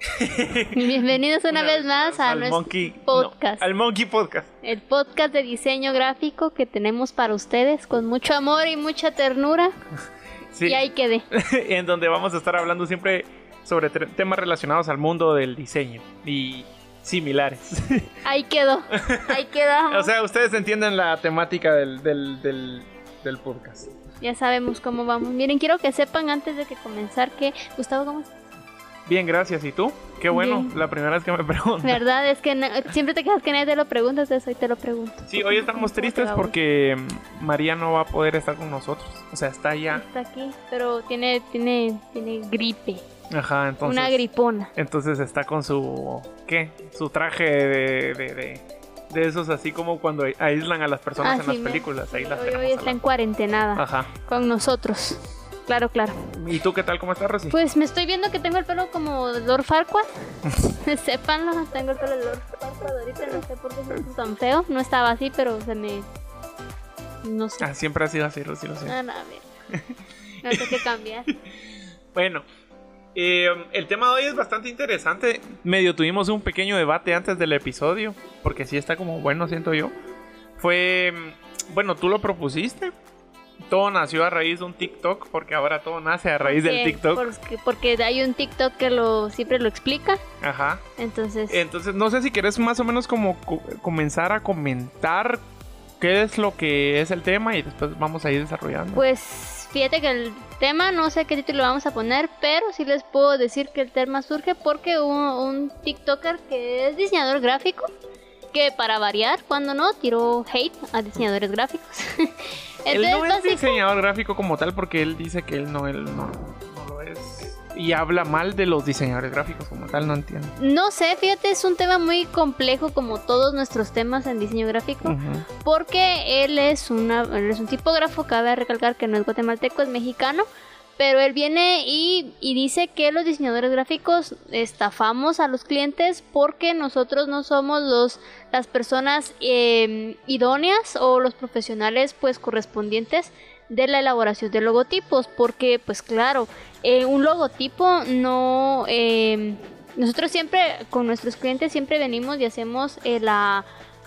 Bienvenidos una, vez más a al nuestro Monkey, podcast. no, al Monkey Podcast. el podcast de diseño gráfico que tenemos para ustedes con mucho amor y mucha ternura. Sí, Y ahí quedé. en donde vamos a estar hablando siempre sobre temas relacionados al mundo del diseño y similares. Ahí quedó. Ahí quedamos. o sea, ustedes entienden la temática del, del, del, del podcast. ya sabemos cómo vamos. Miren, quiero que sepan antes de que comenzar que Gustavo, ¿cómo estás? Bien, gracias. ¿Y tú? Qué bueno, Bien. la primera vez que me preguntan. ¿Verdad? Es que no- siempre te quedas que nadie te lo pregunta, entonces hoy te lo pregunto. Sí, hoy estamos tristes porque María no va a poder estar con nosotros. O sea, está allá. Está aquí, pero tiene, tiene, tiene gripe. Ajá, entonces. una gripona. Entonces está con su. ¿Qué? Su traje de. de, de, de esos así como cuando aíslan a las personas en Así las películas. Ahí las hoy, hoy está en cuarentenada. Ajá. con nosotros. Claro, claro. ¿Y tú qué tal? ¿Cómo estás, Rosy? Pues me estoy viendo que tengo el pelo como Lord Farquaad. Sépanlo, tengo el pelo de Lord Farquaad ahorita, no sé por qué se puso tan feo. No estaba así, pero se me... No sé. Ah, siempre ha sido así, Rosy, lo sé. Ah, no, a ver. No sé qué cambiar. Bueno, eh, el tema de hoy es bastante interesante. Medio tuvimos un pequeño debate antes del episodio, porque sí está como bueno, siento yo. Fue, bueno, tú lo propusiste. Todo nació a raíz de un TikTok, porque ahora todo nace a raíz del TikTok. Porque, porque hay un TikTok que lo siempre lo explica. Ajá. Entonces, Entonces, no sé si querés más o menos como co- comenzar a comentar qué es lo que es el tema y después vamos a ir desarrollando. pues fíjate que el tema, no sé qué título vamos a poner, pero sí les puedo decir que el tema surge porque un, un TikToker que es diseñador gráfico, que para variar, cuando no, tiró hate a diseñadores gráficos. él no es diseñador gráfico como tal porque él dice que él no, él no, no lo es. Y habla mal de los diseñadores gráficos como tal, no entiendo. No sé, fíjate, es un tema muy complejo como todos nuestros temas en diseño gráfico. Ujú. Porque él es, una, él es un tipógrafo, cabe recalcar que no es guatemalteco, es mexicano. Pero él viene y, y dice que los diseñadores gráficos estafamos a los clientes porque nosotros no somos los, las personas eh, idóneas o los profesionales pues correspondientes de la elaboración de logotipos. Porque pues claro, eh, un logotipo no... eh, nosotros siempre con nuestros clientes siempre venimos y hacemos eh, la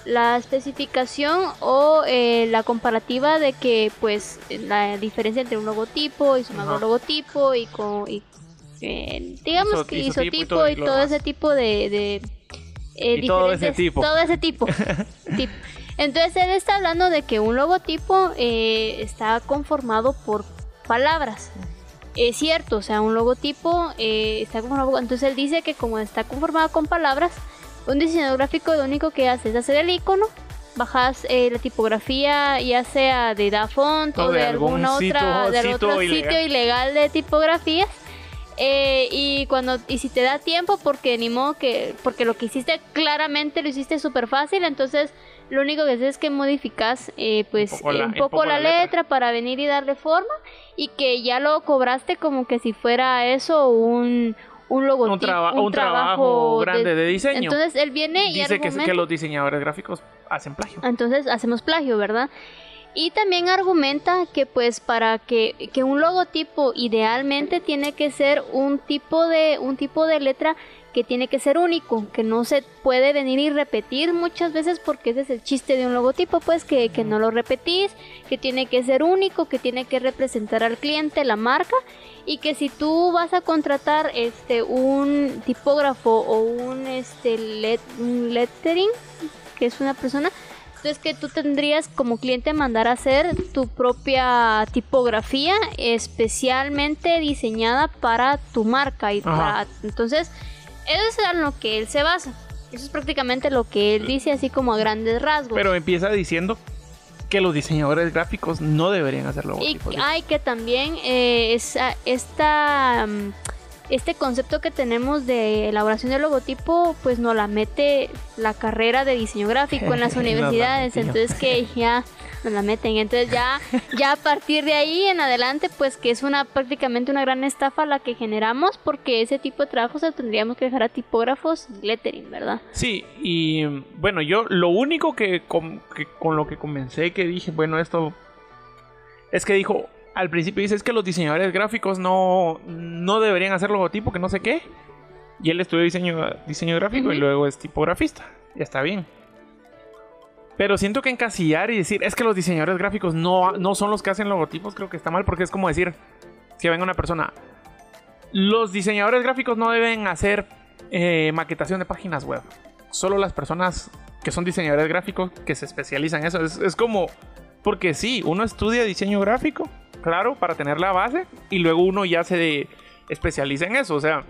la especificación o eh, la comparativa de que pues la diferencia entre un logotipo y su Ajá. logotipo y con y, eh, digamos que isotipo y isotipo todo y todo ese tipo de, de, eh, Y todo ese tipo. todo ese tipo Tip. entonces él está hablando de que un logotipo eh, está conformado por palabras es cierto, o sea, un logotipo eh, está conformado. Entonces él dice que como está conformado con palabras, un diseñador gráfico lo único que hace es hacer el icono, bajas eh, la tipografía, ya sea de DaFont o, O de de, algún alguna sitio- otra, de algún sitio otro ilegal. sitio ilegal de tipografías. Eh, y cuando y si te da tiempo porque ni modo que porque lo que hiciste claramente lo hiciste súper fácil entonces lo único que haces es que modificas eh, pues Un poco la- un un poco, poco la, la letra. letra para venir y darle forma y que ya lo cobraste como que si fuera eso un un logotipo Un, traba- un trabajo grande de diseño. entonces él viene y Dice que, que los diseñadores gráficos hacen plagio. entonces hacemos plagio, ¿verdad? Y también argumenta que pues para que, que un logotipo idealmente tiene que ser un tipo de un tipo de letra que tiene que ser único, que no se puede venir y repetir muchas veces porque ese es el chiste de un logotipo, pues que, que no lo repetís, que tiene que ser único, que tiene que representar al cliente, la marca y que si tú vas a contratar este un tipógrafo o un este let- un lettering, que es una persona, entonces que tú tendrías como cliente mandar a hacer tu propia tipografía especialmente diseñada para tu marca y para- entonces eso es a lo que él se basa. Eso es prácticamente lo que él dice así como a grandes rasgos. Pero empieza diciendo que los diseñadores gráficos no deberían hacer Y logotipos. hay que también eh, esa- esta, mm, este concepto que tenemos de elaboración de logotipo, pues nos la mete la carrera de diseño gráfico en las universidades. Entonces que ya la meten. Entonces ya, ya a partir de ahí en adelante, pues que es una prácticamente una gran estafa la que generamos, porque ese tipo de trabajo se tendríamos que dejar a tipógrafos y lettering, ¿verdad? Sí, y bueno, yo lo único que con, que con lo que comencé que dije, bueno, esto es que dijo, al principio dice es que los diseñadores gráficos no, no deberían hacer logotipo, que no sé qué. Y él estudió diseño, diseño gráfico y luego es tipografista. Ya está bien. Pero siento que encasillar y decir, es que los diseñadores gráficos no, no son los que hacen logotipos, creo que está mal, porque es como decir, que venga una persona, los diseñadores gráficos no deben hacer eh, maquetación de páginas web. Solo las personas que son diseñadores gráficos que se especializan en eso. Es, es como, porque sí, uno estudia diseño gráfico, claro, para tener la base, y luego uno ya se especializa en eso, o sea,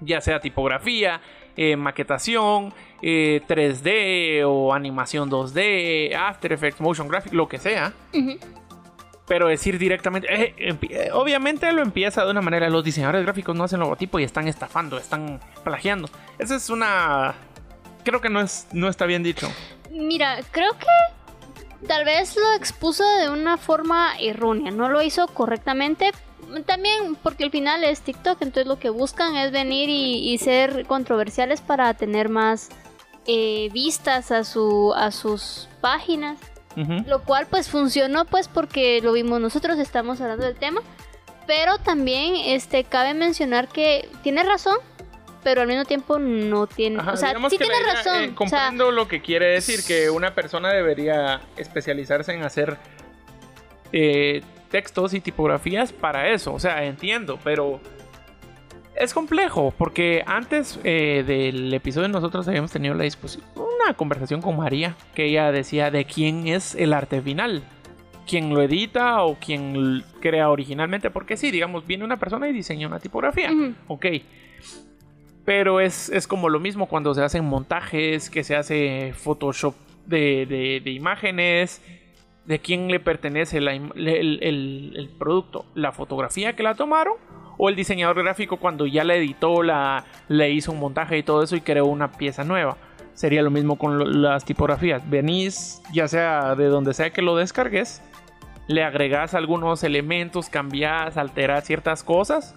ya sea tipografía, eh, maquetación, 3D eh, o animación 2D, After Effects, Motion Graphics, lo que sea. Pero decir directamente, eh, obviamente lo empieza de una manera, los diseñadores gráficos no hacen logotipo y están estafando, están plagiando. Esa es una... Creo que no, es, no está bien dicho. Mira, creo que tal vez lo expuso de una forma errónea, no lo hizo correctamente, también porque al final es TikTok, entonces lo que buscan es venir y, ser controversiales para tener más eh, vistas a, su, a sus páginas. Lo cual pues funcionó pues porque lo vimos nosotros, estamos hablando del tema. Pero también este cabe mencionar que tiene razón, pero al mismo tiempo no tiene. o sea, sí tiene razón. Eh, comprendo lo que quiere decir, que una persona debería especializarse en hacer eh, textos y tipografías para eso. O sea, entiendo, pero es complejo porque antes eh, del episodio nosotros habíamos tenido la discusión, una conversación con María que ella decía de quién es el arte final. Quién lo edita o quién crea originalmente. Porque sí, digamos, viene una persona y diseña una tipografía. Ok. Pero es, como lo mismo cuando se hacen montajes, que se hace Photoshop de, de imágenes, de quién le pertenece el, producto, la fotografía que la tomaron o el diseñador gráfico cuando ya la editó, la, le hizo un montaje y todo eso y creó una pieza nueva. Sería lo mismo con las tipografías. Venís, ya sea de donde sea que lo descargues, le agregas algunos elementos, cambias, alteras ciertas cosas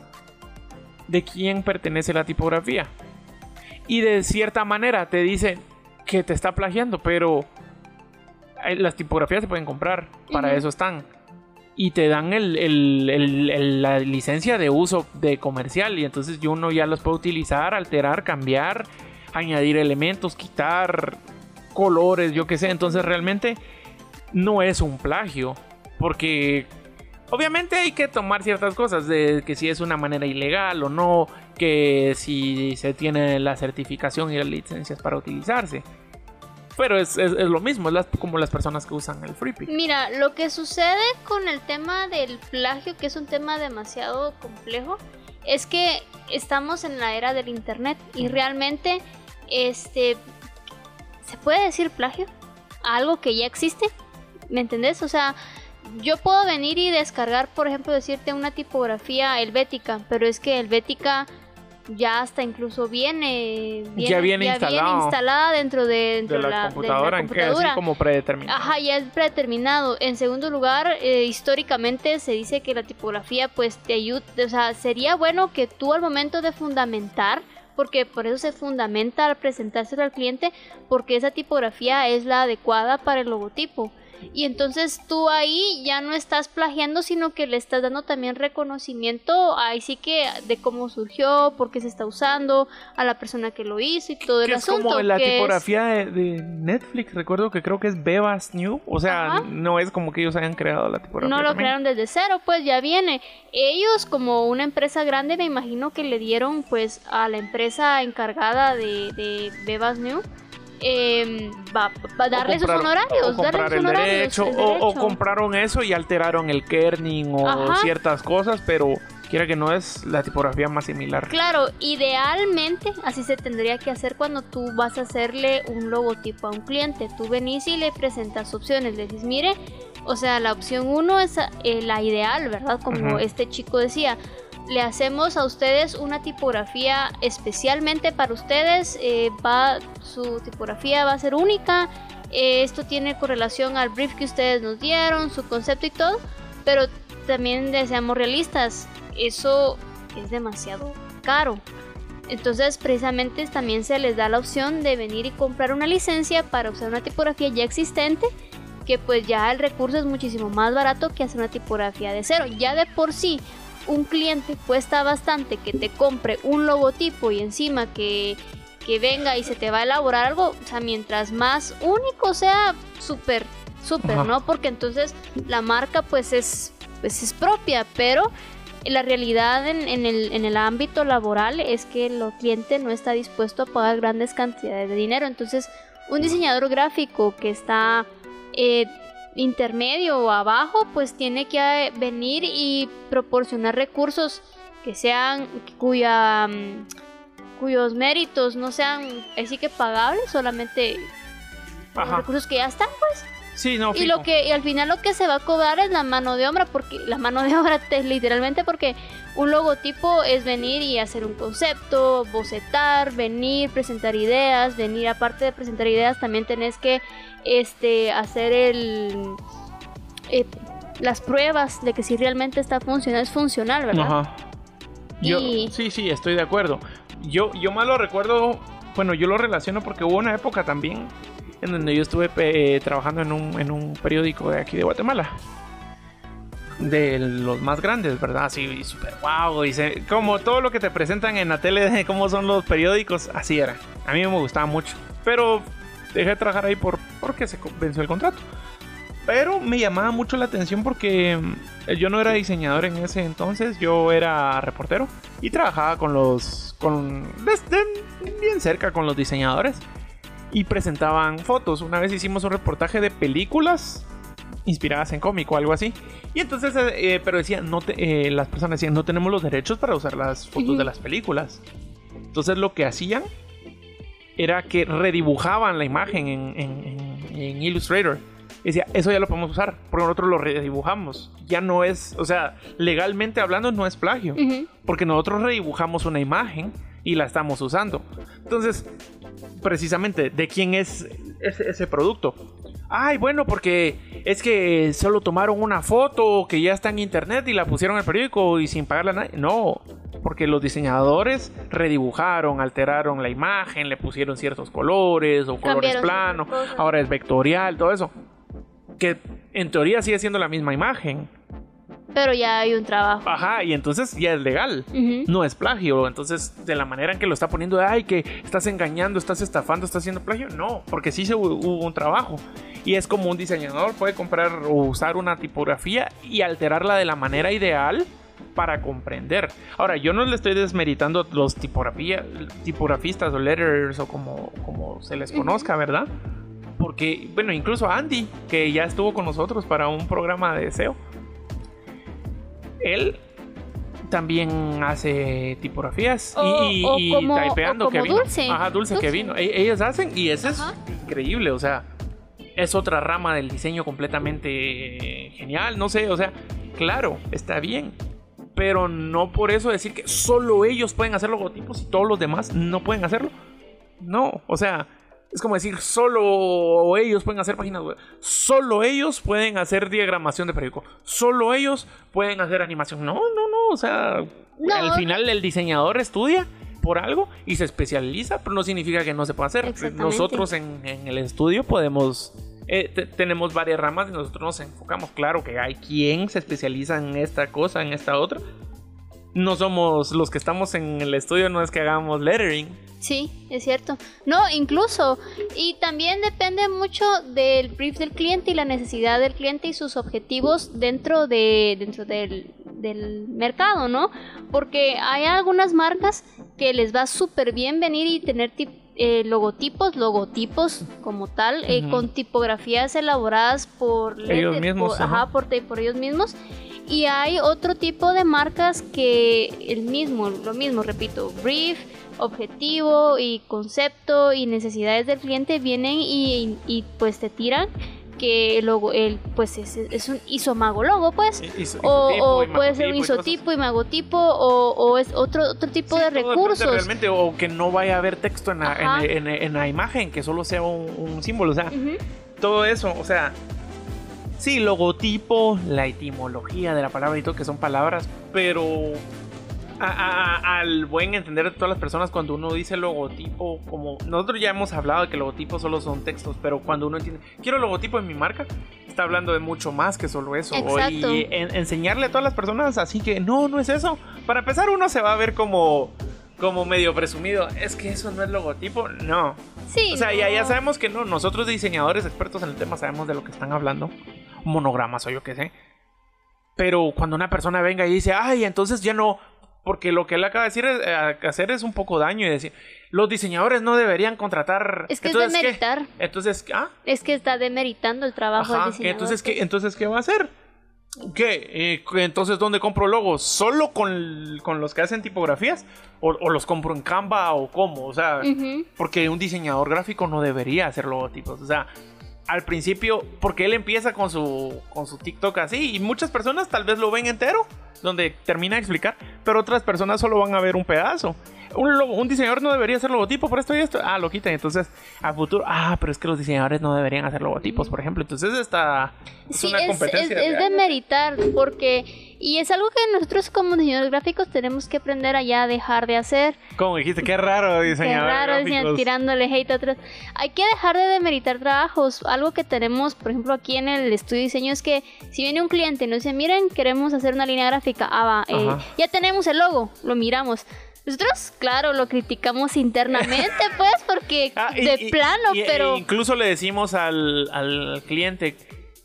de quién pertenece la tipografía. Y de cierta manera te dice que te está plagiando, pero las tipografías se pueden comprar, para eso están. Y te dan la licencia de uso de comercial y entonces uno ya los puede utilizar, alterar, cambiar, añadir elementos, quitar colores, yo qué sé. Entonces realmente no es un plagio, porque obviamente hay que tomar ciertas cosas de que si es una manera ilegal o no, que si se tiene la certificación y las licencias para utilizarse. Pero es, lo mismo, es como las personas que usan el freebie. Mira, lo que sucede con el tema del plagio, que es un tema demasiado complejo, es que estamos en la era del internet y realmente, este, ¿se puede decir plagio? algo que ya existe, ¿me entendés? O sea, yo puedo venir y descargar, por ejemplo, decirte una tipografía helvética, pero es que helvética ya hasta incluso viene, ya viene, instalada dentro de, la, computadora, en que así como predeterminado. Ajá, ya es predeterminado. En segundo lugar, eh, históricamente se dice que la tipografía pues te ayuda, o sea, sería bueno que tú al momento de fundamentar porque por eso se fundamenta al presentárselo al cliente, porque esa tipografía es la adecuada para el logotipo. Y entonces tú ahí ya no estás plagiando, sino que le estás dando también reconocimiento ahí sí que de cómo surgió, por qué se está usando, a la persona que lo hizo y todo el asunto. Es como la tipografía de, Netflix, recuerdo que creo que es Bebas New, o sea, no es como que ellos hayan creado la tipografía. No lo crearon desde cero, pues ya viene. Ellos como una empresa grande me imagino que le dieron pues a la empresa encargada de, de Bebas New eh, va, a darle sus honorarios. o, compraron eso y alteraron el kerning o ciertas cosas, pero quiera que no es la tipografía más similar. Claro, idealmente así se tendría que hacer cuando tú vas a hacerle un logotipo a un cliente. Tú venís y le presentas opciones, le dices, mire, o sea, la opción 1 es eh, la ideal, ¿verdad? Como este chico decía le hacemos a ustedes una tipografía especialmente para ustedes. Eh, va, su tipografía va a ser única. Eh, esto tiene correlación al brief que ustedes nos dieron, su concepto y todo. Pero también deseamos realistas. Eso es demasiado caro. Entonces precisamente también se les da la opción de venir y comprar una licencia para usar una tipografía ya existente que pues ya el recurso es muchísimo más barato que hacer una tipografía de cero. Ya de por sí un cliente cuesta bastante que te compre un logotipo y encima que, que venga y se te va a elaborar algo, o sea, mientras más único sea, súper, súper, ¿no? Porque entonces la marca pues es, pues es propia, pero la realidad en, en, el, en, el, ámbito laboral es que el cliente no está dispuesto a pagar grandes cantidades de dinero. Entonces, un diseñador gráfico que está eh, intermedio o abajo, pues tiene que eh, venir y proporcionar recursos que sean cuya mm, cuyos méritos no sean así que pagables, solamente recursos que ya están, pues. Sí, no, y lo que y al final lo que se va a cobrar es la mano de obra porque la mano de obra te, literalmente porque un logotipo es venir y hacer un concepto, bocetar, venir, presentar ideas, venir aparte de presentar ideas también tenés que este hacer el eh, las pruebas de que si realmente está funcionando es funcional, ¿verdad? Ajá. Yo, sí, sí, estoy de acuerdo. Yo, yo más lo recuerdo, bueno, yo lo relaciono porque hubo una época también en donde yo estuve eh, trabajando en un, en un periódico de aquí de Guatemala. De los más grandes, ¿verdad? Así, súper guau. Y como todo lo que te presentan en la tele de cómo son los periódicos, así era. A mí me gustaba mucho. Pero dejé de trabajar ahí por, porque se venció el contrato. Pero me llamaba mucho la atención porque mm, yo no era diseñador en ese entonces, yo era reportero y trabajaba con los, con, bien cerca con los diseñadores y presentaban fotos. Una vez hicimos un reportaje de películas inspiradas en cómic o algo así. Y entonces, eh, eh, pero decían, no eh, las personas decían, no tenemos los derechos para usar las fotos de las películas. Entonces lo que hacían era que redibujaban la imagen en, Illustrator. decía, eso ya lo podemos usar, porque nosotros lo redibujamos. Ya no es, o sea, legalmente hablando no es plagio, porque nosotros redibujamos una imagen y la estamos usando. Entonces, precisamente, ¿de quién es ese, producto? Ay, bueno, porque es que solo tomaron una foto que ya está en internet y la pusieron en el periódico y sin pagarla a nadie. No, porque los diseñadores redibujaron, alteraron la imagen, le pusieron ciertos colores o colores planos, ahora es vectorial, todo eso. Que en teoría sigue siendo la misma imagen, pero ya hay un trabajo. Ajá, y entonces ya es legal. No es plagio. Entonces, de la manera en que lo está poniendo, de, ay, que estás engañando, estás estafando, estás haciendo plagio. No, porque sí se hubo un trabajo. Y es como un diseñador puede comprar o usar una tipografía y alterarla de la manera ideal para comprender. Ahora, yo no le estoy desmeritando los tipografía, tipografistas o letters o como, como se les conozca, ¿verdad? Porque, bueno, incluso Andy, que ya estuvo con nosotros para un programa de SEO él también hace tipografías y, y, typeando que vino. Dulce. Ajá, dulce, que vino. E, ellas hacen y eso es increíble, o sea, es otra rama del diseño completamente genial, no sé, o sea, claro, está bien, pero no por eso decir que solo ellos pueden hacer logotipos y todos los demás no pueden hacerlo. No, o sea, es como decir, solo ellos pueden hacer páginas web. Solo ellos pueden hacer diagramación de periódico. Solo ellos pueden hacer animación. No, no, no. O sea, al final el diseñador estudia por algo y se especializa, pero no significa que no se pueda hacer. Nosotros en, el estudio podemos... Eh, tenemos varias ramas y nosotros nos enfocamos. Claro que hay quien se especializa en esta cosa, en esta otra. No somos los que estamos en el estudio, no es que hagamos lettering Sí, es cierto. No, incluso. Y también depende mucho del brief del cliente y la necesidad del cliente y sus objetivos dentro, de, dentro del, mercado, ¿no? Porque hay algunas marcas que les va súper bien venir y tener eh, logotipos, logotipos como tal, eh, con tipografías elaboradas por ellos mismos. ajá, por, por ellos mismos. Y hay otro tipo de marcas que el mismo, lo mismo, repito, brief, objetivo y concepto y necesidades del cliente vienen y, pues te tiran que luego el pues es, es un isomago logo pues o, puede ser un isotipo y magotipo o, o es otro otro tipo de recursos. realmente o que no vaya a haber texto en la, en, la imagen que solo sea un, símbolo o sea todo eso o sea sí logotipo la etimología de la palabra y todo que son palabras pero al buen entender de todas las personas cuando uno dice logotipo, como nosotros ya hemos hablado de que logotipos solo son textos, pero cuando uno entiende, quiero logotipo en mi marca, está hablando de mucho más que solo eso. Exacto. Y en- enseñarle a todas las personas así que no, no es eso. Para empezar, uno se va a ver como, como medio presumido. Es que eso no es logotipo. No. Sí. O sea, ya, ya no. sabemos que no. Nosotros, diseñadores expertos en el tema, sabemos de lo que están hablando. Monogramas o yo qué sé. Pero cuando una persona venga y dice, ay, entonces ya no. Porque lo que él acaba de decir es, eh, hacer es un poco daño y decir, los diseñadores no deberían contratar. Es que es entonces, ¿qué? demeritar. Entonces, ah, Es que está demeritando el trabajo Ajá, del diseñador. entonces, ¿qué, pues. entonces, ¿qué va a hacer? ¿Qué? Eh, entonces, ¿dónde compro logos? ¿Solo con, con los que hacen tipografías? ¿O, o los compro en Canva o cómo? O sea, Ujú. porque un diseñador gráfico no debería hacer logotipos. O sea, al principio, porque él empieza con su, con su TikTok así y muchas personas tal vez lo ven entero, donde termina de explicar, pero otras personas solo van a ver un pedazo. Un, logo- un diseñador no debería hacer logotipo por esto y esto. Ah, lo quitan. Entonces, a futuro, ah, pero es que los diseñadores no deberían hacer logotipos, por ejemplo. Entonces, esta es Sí, una es, es, competencia. es de- de meritar, porque. Y es algo que nosotros como diseñadores gráficos tenemos que aprender a ya dejar de hacer. Como dijiste, qué raro Qué diseñador. raro diseñar- gráficos. tirándole hate a otros. Hay que dejar de demeritar trabajos. Algo que tenemos, por ejemplo, aquí en el estudio de diseño es que si viene un cliente y nos dice, miren, queremos hacer una línea gráfica, ah, va, eh, ya tenemos el logo, lo miramos. Nosotros, claro, lo criticamos internamente, pues, porque Ah, y- de y- plano, y- e pero... incluso le decimos al, al cliente,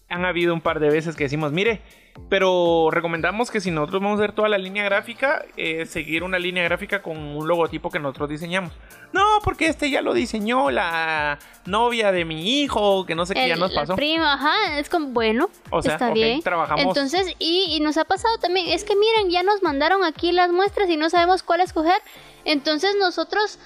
han habido un par de veces que decimos, mire, pero recomendamos que si nosotros vamos a hacer toda la línea gráfica, eh, seguir una línea gráfica con un logotipo que nosotros diseñamos. No, porque este ya lo diseñó la novia de mi hijo, que no sé qué ya nos pasó. Primo, ajá, es como, bueno, O sea, está bien. trabajamos. Entonces, y, y nos ha pasado también, es que miren, ya nos mandaron aquí las muestras y no sabemos cuál escoger. Entonces nosotros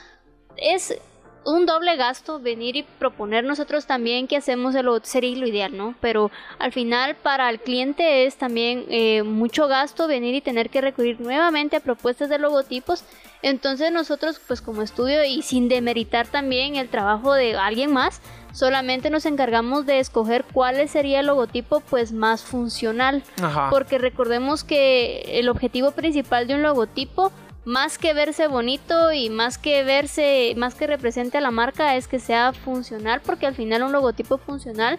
es un doble gasto venir y proponer nosotros también que hacemos el logo- sería lo ideal, ¿no? Pero al final para el cliente es también eh, mucho gasto venir y tener que recurrir nuevamente a propuestas de logotipos. Entonces nosotros pues como estudio y sin demeritar también el trabajo de alguien más, solamente nos encargamos de escoger cuál sería el logotipo pues más funcional. Ajá. Porque recordemos que el objetivo principal de un logotipo, más que verse bonito y más que verse, más que represente a la marca, es que sea funcional, porque al final un logotipo funcional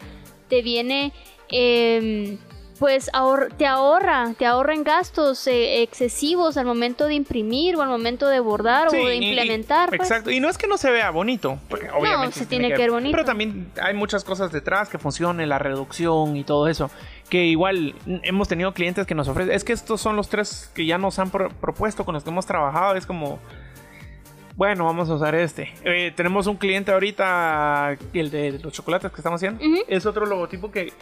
te viene, em, pues ahor- te ahorra, te ahorra en gastos eh, excesivos al momento de imprimir o al momento de bordar Sí, o de y- y- implementar. pues. Exacto, y no es que no se vea bonito, porque obviamente se tiene que ver bonito. Pero también hay muchas cosas detrás que funcionen, la reducción y todo eso. Que igual hemos tenido clientes que nos ofrecen. Es que estos son los tres que ya nos han pro- propuesto con los que hemos trabajado. Es como. Bueno, vamos a usar este. Eh, tenemos un cliente ahorita, el de los chocolates que estamos haciendo. Es otro logotipo que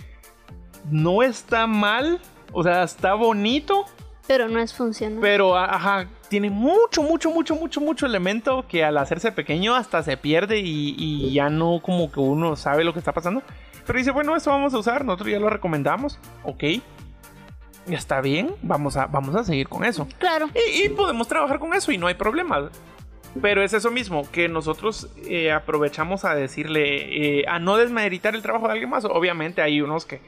no está mal. O sea, está bonito. Pero no es funcional. Pero, ajá, tiene mucho, mucho, mucho, mucho, mucho elemento que al hacerse pequeño hasta se pierde y, y ya no como que uno sabe lo que está pasando. Pero dice, bueno, esto vamos a usar, nosotros ya lo recomendamos, ok. Ya está bien, vamos a, vamos a seguir con eso. claro. Y, y podemos trabajar con eso y no hay problema. Pero es eso mismo, que nosotros eh, aprovechamos a decirle, eh, a no desmeritar el trabajo de alguien más. Obviamente hay unos que,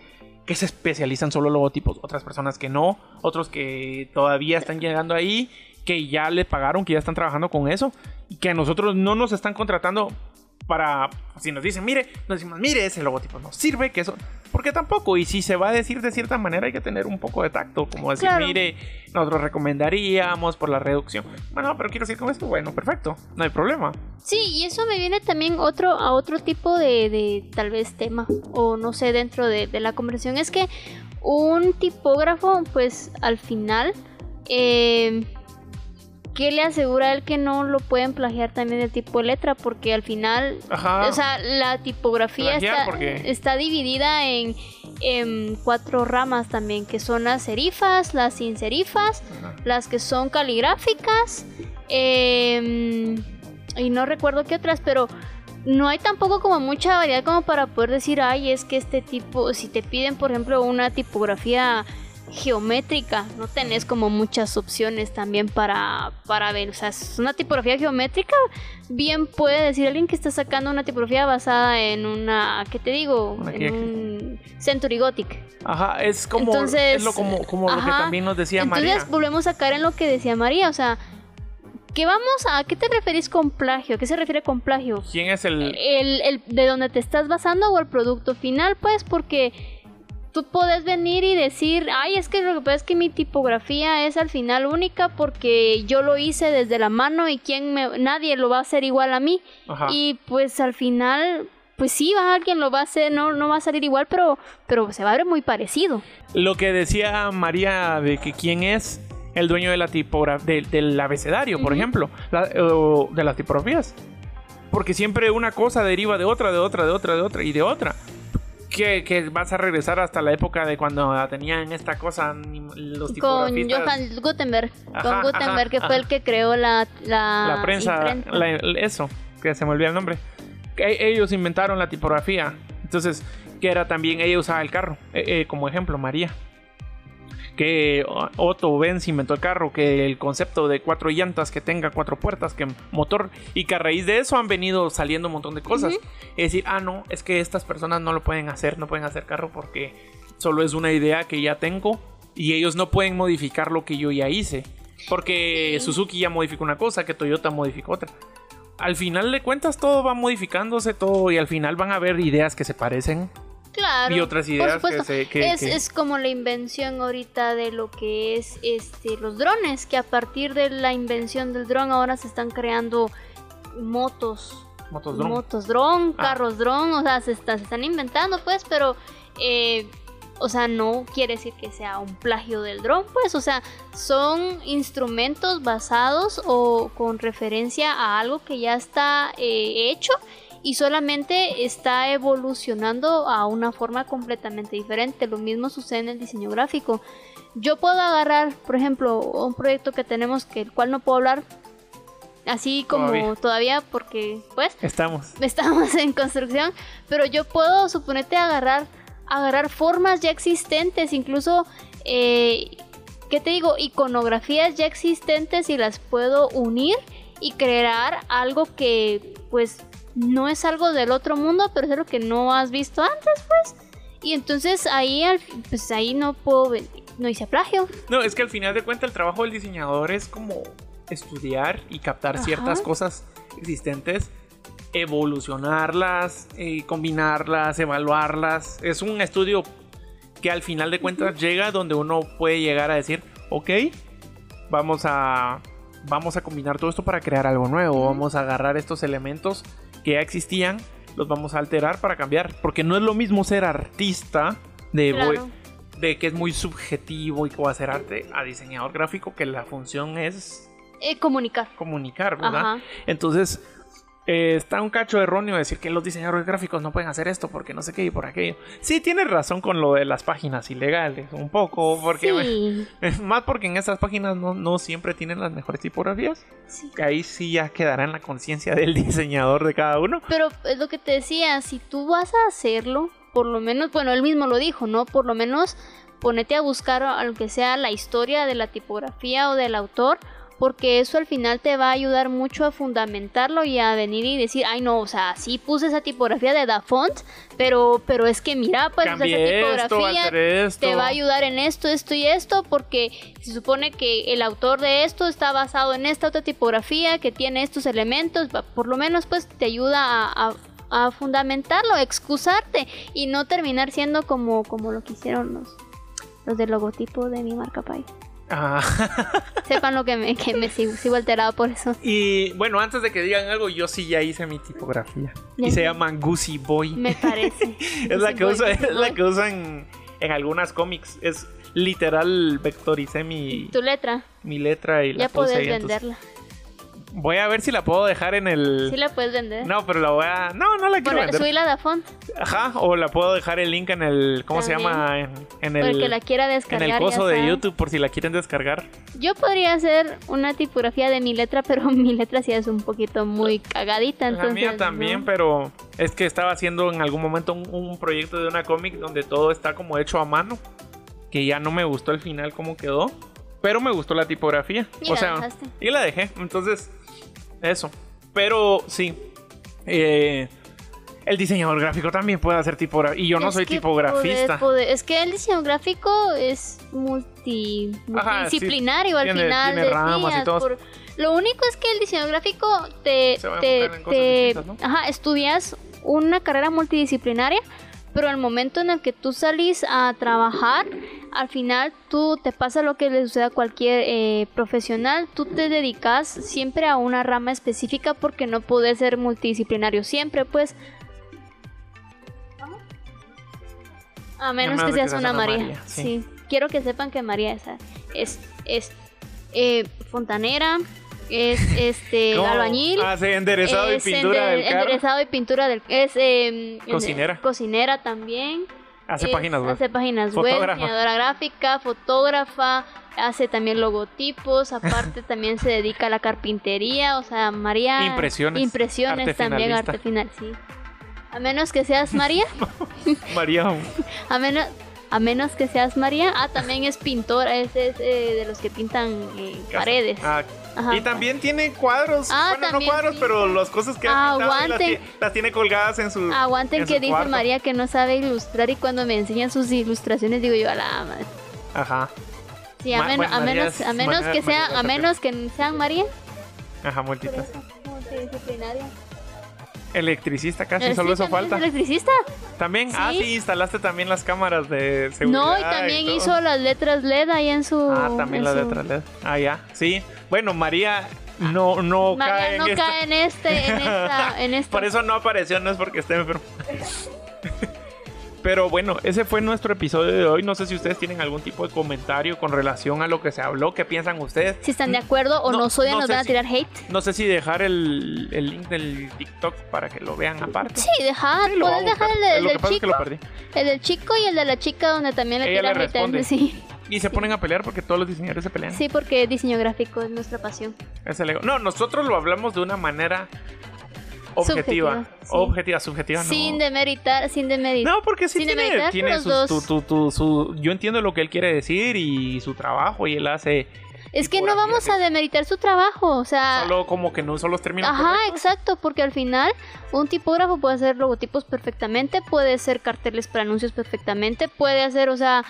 que se especializan solo en logotipos, otras personas que no, otros que todavía están llegando ahí, que ya le pagaron, que ya están trabajando con eso, y que a nosotros no nos están contratando para, si nos dicen, mire, nos decimos, mire, ese logotipo no sirve, que eso, porque tampoco, y si se va a decir de cierta manera hay que tener un poco de tacto, como decir, Claro. mire, nosotros recomendaríamos por la reducción. Bueno, pero quiero decir con esto, bueno, perfecto, no hay problema. Sí, y eso me viene también otro, a otro tipo de, de tal vez tema, o no sé, dentro de, de la conversación, es que un tipógrafo, pues al final, eh, ¿qué le asegura a él que no lo pueden plagiar también de tipo de letra? Porque al final, Ajá. o sea, la tipografía Plagiar, está, porque- está dividida en, en cuatro ramas también, que son las serifas, las sin serifas, Ajá. las que son caligráficas eh, y no recuerdo qué otras, pero no hay tampoco como mucha variedad como para poder decir, ay, es que este tipo, si te piden por ejemplo una tipografía geométrica, no tenés como muchas opciones también para, para ver, o sea, es una tipografía geométrica, bien puede decir alguien que está sacando una tipografía basada en una, ¿qué te digo? Una En que- un Century Gothic. Ajá, es como, Entonces, es lo, como, como lo que ajá, también nos decía Entonces María. volvemos a caer en lo que decía María, o sea, ¿qué vamos a, ¿a qué te referís con plagio? ¿A qué se refiere con plagio? ¿Quién es el...? El, el de donde te estás basando o el producto final, pues, porque tú puedes venir y decir, ay, es que lo que pasa es que mi tipografía es al final única porque yo lo hice desde la mano y quien me, nadie lo va a hacer igual a mí. Ajá. Y pues al final, pues sí, va, alguien lo va a hacer, no, no va a salir igual, pero, pero se va a ver muy parecido. Lo que decía María de que quién es el dueño de la tipografía, del abecedario, por ejemplo, la- o de las tipografías. Porque siempre una cosa deriva de otra, de otra, de otra, de otra y de otra. Que, que vas a regresar hasta la época de cuando tenían esta cosa los Con. Johann Gutenberg, Ajá, con Gutenberg, ajá, que fue el que creó la, la, la prensa, la- eso, que se me olvida el nombre. Que ellos inventaron la tipografía. Entonces, que era también, ella usaba el carro, eh, eh, como ejemplo, María. Que Otto Benz inventó el carro, que el concepto de cuatro llantas, que tenga cuatro puertas, que motor, y que a raíz de eso han venido saliendo un montón de cosas. Es decir, ah, no, es que estas personas no lo pueden hacer, no pueden hacer carro porque solo es una idea que ya tengo y ellos no pueden modificar lo que yo ya hice. Porque Suzuki ya modificó una cosa, que Toyota modificó otra. Al final de cuentas todo va modificándose todo y al final van a haber ideas que se parecen Claro. y otras por ideas que supuesto. se... que- es, que- es como la invención ahorita de lo que es este los drones, que a partir de la invención del dron ahora se están creando motos, motos dron. motos dron, Ah. carros dron, o sea, se, está- se están inventando pues, pero eh, o sea, no quiere decir que sea un plagio del dron, pues, o sea, son instrumentos basados o con referencia a algo que ya está eh, hecho y solamente está evolucionando a una forma completamente diferente. Lo mismo sucede en el diseño gráfico. Yo puedo agarrar, por ejemplo, un proyecto que tenemos que el cual no puedo hablar así como Todavía. todavía porque pues Estamos. estamos en construcción, pero yo puedo suponerte agarrar, agarrar formas ya existentes, incluso, eh, ¿qué te digo? Iconografías ya existentes y las puedo unir y crear algo que pues no es algo del otro mundo, pero es algo que no has visto antes, pues. Y entonces ahí, pues ahí no puedo, no hice plagio. No, es que al final de cuentas el trabajo del diseñador es como estudiar y captar Ajá. ciertas cosas existentes, evolucionarlas, eh, combinarlas, evaluarlas. Es un estudio que al final de cuentas llega donde uno puede llegar a decir, ok, vamos a, vamos a combinar todo esto para crear algo nuevo, vamos a agarrar estos elementos que ya existían, los vamos a alterar para cambiar, porque no es lo mismo ser artista de voy- Claro. de que es muy subjetivo y que va a hacer arte a diseñador gráfico que la función es Eh, comunicar. comunicar, ¿verdad? Ajá. Entonces eh, está un cacho erróneo decir que los diseñadores gráficos no pueden hacer esto porque no sé qué y por aquello. Sí, tienes razón con lo de las páginas ilegales, un poco, porque Sí, más porque en esas páginas no, no siempre tienen las mejores tipografías. sí. Que ahí sí ya quedará en la conciencia del diseñador de cada uno. Pero es lo que te decía, si tú vas a hacerlo, por lo menos, bueno, él mismo lo dijo, ¿no? Por lo menos ponete a buscar aunque sea la historia de la tipografía o del autor, porque eso al final te va a ayudar mucho a fundamentarlo y a venir y decir, ay no, o sea, sí puse esa tipografía de Da Font, pero, pero es que mira, pues esa tipografía esto. te va a ayudar en esto, esto y esto, porque se supone que el autor de esto está basado en esta otra tipografía que tiene estos elementos, por lo menos pues te ayuda a, a- a fundamentarlo, a excusarte y no terminar siendo como, como lo que hicieron los, los del logotipo de mi marca Pai. Ah. Sepan lo que me, que me sigo, sigo alterado por eso. Y bueno, antes de que digan algo, yo sí ya hice mi tipografía. Y se llama Goosey Boy. Me parece. es la que usa, es la que usa en, en algunas cómics. Es literal vectoricé mi, Tu letra, mi letra y la ya entonces, venderla. Voy a ver si la puedo dejar en el. Sí la puedes vender. No, pero la voy a. No, no la quiero Poner- vender. subirla a Da Font, Ajá, o la puedo dejar el link en el. ¿Cómo se llama? En, en por el el. que la quiera en descargar. el ya coso de. YouTube por si la quieren descargar. Yo podría hacer una tipografía de mi letra, pero mi letra sí es un poquito muy cagadita. La Entonces, mía también, no. pero es que estaba haciendo en algún momento un, un proyecto de una cómic donde todo está como hecho a mano. Que ya no me gustó al final cómo quedó. Pero me gustó la tipografía. Y o la sea, dejaste. y la dejé. Entonces, eso. Pero sí. eh, el diseñador gráfico también puede hacer tipografía. Y yo no Es soy tipografista. poder- poder- es que el diseño gráfico es multi, al final tiene y todo. por- Lo único es que el diseño gráfico te, Se va a te- enfocar en cosas te- distintas, ¿no? ajá, estudias una carrera multidisciplinaria, pero al momento en el que tú salís a trabajar, al final tú te pasa lo que le sucede a cualquier eh, profesional, tú te dedicas siempre a una rama específica porque no puedes ser multidisciplinario siempre, pues. A menos que seas una María. sí. Quiero que sepan que María es, es eh, fontanera, es este albañil. Ah, sí, enderezado y pintura del carro. Enderezado y pintura del es eh, cocinera. Cocinera también. Hace páginas web. Hace páginas web, diseñadora gráfica, fotógrafa, hace también logotipos, aparte también se dedica a la carpintería, o sea, María impresiones, impresiones también arte final, sí. A menos que seas María. María. a menos a menos que seas María. Ah, también es pintora, es, es eh, de los que pintan eh, paredes. Ah, y también tiene cuadros. Ah, bueno, no cuadros, pero las cosas que ha Aguanten. Las, tiene colgadas en su. Aguanten que dice María que no sabe ilustrar y cuando me enseñan sus ilustraciones digo yo a la madre. Ajá. Sí, a, menos, a menos, a menos que sea, a menos que sean María. Ajá, multitas. Electricista casi, solo eso falta. ¿Electricista? ¿También? Ah, sí, instalaste también las cámaras de seguridad. No, y también hizo las letras LED ahí en su... Ah, también las letras LED. Ah, ya, sí. Bueno, María no, no cae, en, cae en este, en esta, en Por eso no apareció, no es porque esté enfermo. Pero bueno, ese fue nuestro episodio de hoy. No sé si ustedes tienen algún tipo de comentario con relación a lo que se habló. ¿Qué piensan ustedes? Si están de acuerdo o no, nos odian, nos van a tirar hate. No sé si dejar el, link del TikTok para que lo vean aparte. Sí, dejar. Puedes dejar el, del chico. El del chico y el de la chica donde también le tiran hate. Sí. Y se ponen a pelear porque todos los diseñadores se pelean. Sí, porque diseño gráfico es nuestra pasión. Es el ego. No, nosotros lo hablamos de una manera objetiva. Objetiva, subjetiva, no. Sin demeritar, sin demeritar. No, porque sí tiene, tiene su, Yo entiendo lo que él quiere decir y su trabajo y él hace... Es que no vamos a demeritar su trabajo, o sea... Solo como que no son los términos Ajá, exacto, porque al final un tipógrafo puede hacer logotipos perfectamente, puede hacer carteles para anuncios perfectamente, puede hacer, o sea,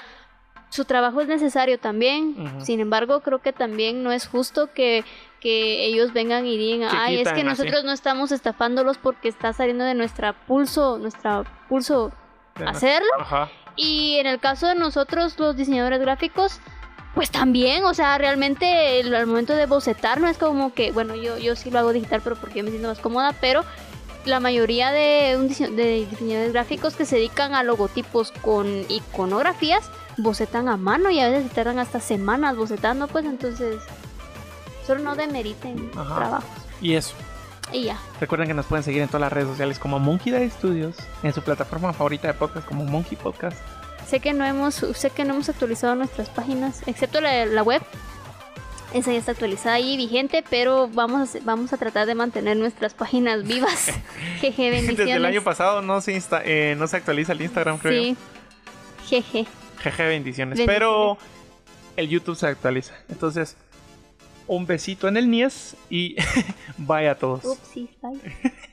su trabajo es necesario también. Sin embargo, creo que también no es justo que, que ellos vengan y digan, ay, es que nosotros no estamos estafándolos porque está saliendo de nuestra pulso, nuestra pulso hacerlo. Y en el caso de nosotros, los diseñadores gráficos, pues también, o sea, realmente el, al momento de bocetar no es como que, bueno, yo, yo sí lo hago digital, pero porque yo me siento más cómoda, pero la mayoría de, un de diseñadores gráficos que se dedican a logotipos con iconografías, bocetan a mano y a veces tardan hasta semanas bocetando, pues entonces solo no demeriten trabajos. Y eso. Y ya. Recuerden que nos pueden seguir en todas las redes sociales como Monkey Day Studios, en su plataforma favorita de podcast como Monkey Podcast. Sé que no hemos, sé que no hemos actualizado nuestras páginas, excepto la, la web. Esa ya está actualizada y vigente, pero vamos a, vamos a tratar de mantener nuestras páginas vivas. Jeje, bendiciones. Desde el año pasado no se, insta, eh, no se actualiza el Instagram, creo. Sí. Jeje. Jeje, bendiciones. Pero el YouTube se actualiza. Entonces, un besito en el Nies y vaya a todos. Bye.